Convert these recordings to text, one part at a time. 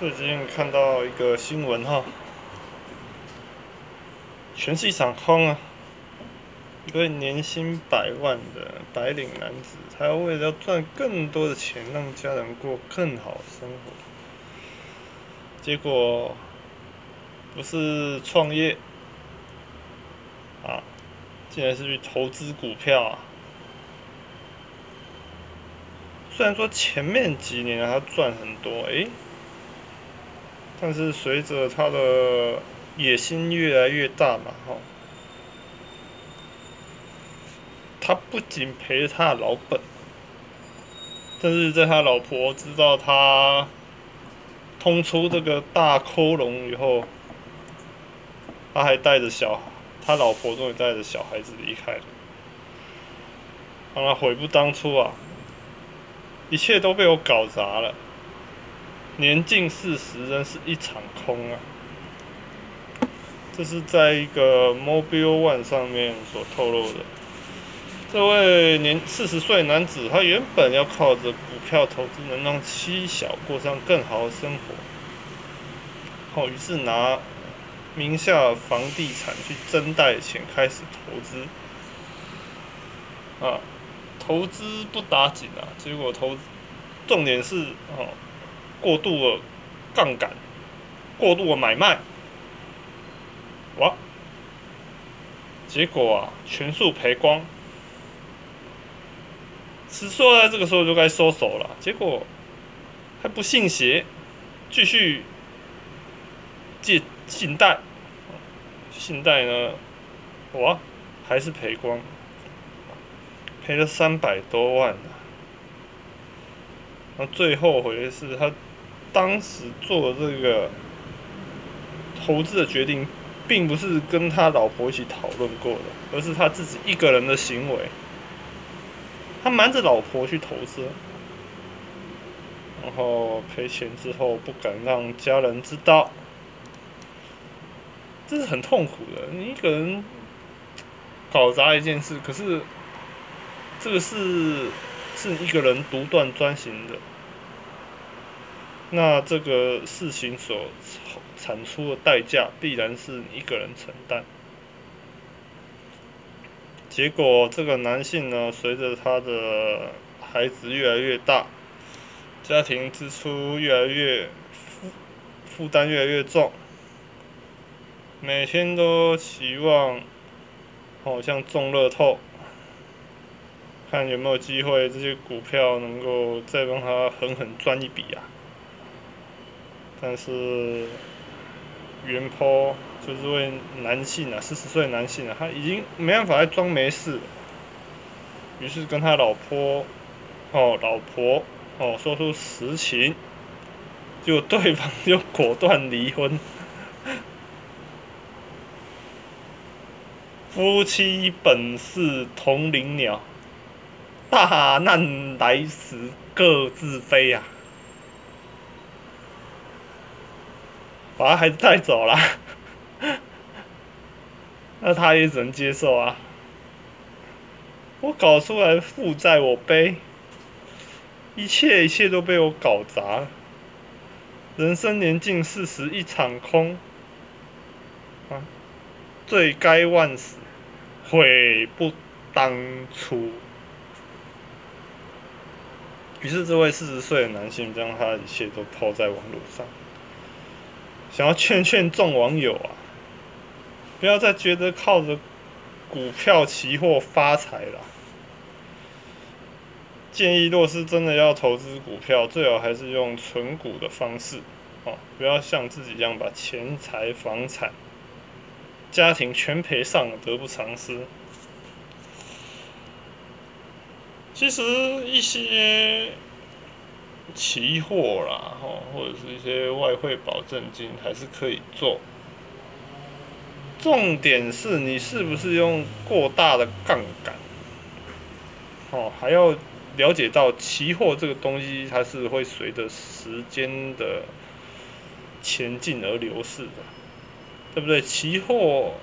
最近看到一个新闻哈，全是一场空啊！一个年薪百万的白领男子，他要为了要赚更多的钱，让家人过更好生活，结果不是创业啊，竟然是去投资股票啊！虽然说前面几年他赚很多，诶。但是随着他的野心越来越大嘛，哈，他不仅赔了他的老本，但是在他老婆知道他通出这个大窟窿以后，他还带着小，他老婆终于带着小孩子离开了，让他悔不当初啊！一切都被我搞砸了。年近四十，仍是一场空啊！这是在一个 Mobile One 上面所透露的。这位年四十岁男子，他原本要靠着股票投资，能让妻小过上更好的生活。好，于是拿名下房地产去增贷钱，开始投资。啊，投资不打紧啊！结果投，重点是哦。过度的杠杆，过度的买卖，哇！结果啊，全数赔光。是说在这个时候就该收手了，结果还不信邪，继续借信贷，信贷呢，哇，还是赔光，赔了三百多万啊！那最后悔的是他。当时做这个投资的决定，并不是跟他老婆一起讨论过的，而是他自己一个人的行为。他瞒着老婆去投资，然后赔钱之后不敢让家人知道，这是很痛苦的。你一个人搞砸一件事，可是这个是是一个人独断专行的。那这个事情所产出的代价，必然是一个人承担。结果，这个男性呢，随着他的孩子越来越大，家庭支出越来越负负担越来越重，每天都期望，好像中乐透，看有没有机会这些股票能够再帮他狠狠赚一笔啊！但是，原坡就是位男性啊，四十岁男性啊，他已经没办法再装没事，于是跟他老婆，哦，老婆，哦，说出实情，就对方就果断离婚，夫妻本是同林鸟，大难来时各自飞呀。把孩子带走了，那他也只能接受啊。我搞出来负债我背，一切一切都被我搞砸了。人生年近四十一场空，啊，罪该万死，悔不当初。于是这位四十岁的男性将他一切都抛在网络上。想要劝劝众网友啊，不要再觉得靠着股票期货发财了。建议若是真的要投资股票，最好还是用存股的方式，哦，不要像自己一样把钱财、房产、家庭全赔上了，得不偿失。其实一些。期货啦，吼，或者是一些外汇保证金，还是可以做。重点是你是不是用过大的杠杆？哦，还要了解到期货这个东西，它是会随着时间的前进而流逝的，对不对？期货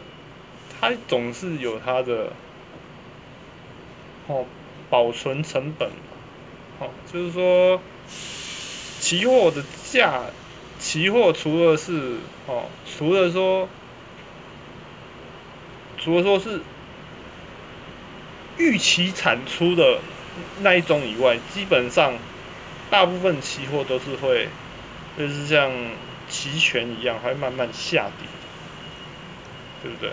它总是有它的哦保存成本，哦，就是说。期货的价期货除了是哦，除了说，除了说是预期产出的那一种以外，基本上大部分期货都是会，就是像期权一样，会慢慢下跌，对不对？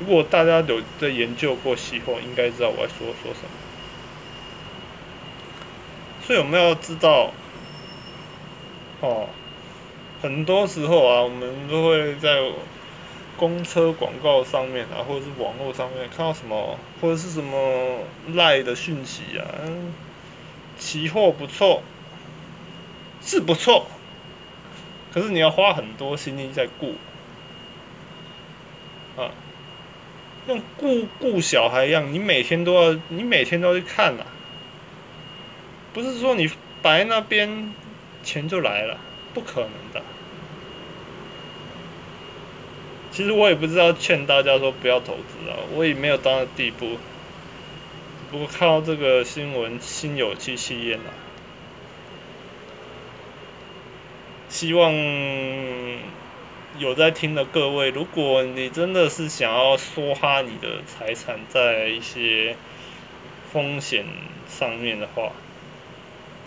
如果大家有在研究过期货，应该知道我在说说什么。所以我们要知道，哦。很多时候啊，我们都会在公车广告上面啊，或者是网络上面看到什么，或者是什么赖的讯息啊，期货不错，是不错，可是你要花很多心力在顾，啊，像顾顾小孩一样，你每天都要，你每天都要去看啊，不是说你摆那边钱就来了。不可能的。其实我也不知道劝大家说不要投资啊，我也没有到那地步。不过看到这个新闻，心有戚戚焉啊。希望有在听的各位，如果你真的是想要梭哈你的财产在一些风险上面的话，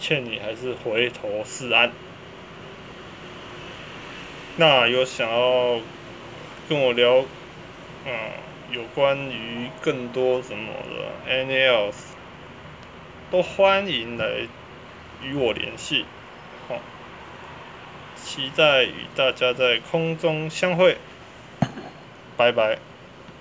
劝你还是回头是岸。那有想要跟我聊，嗯，有关于更多什么的，any else，都欢迎来与我联系，好，期待与大家在空中相会，拜拜。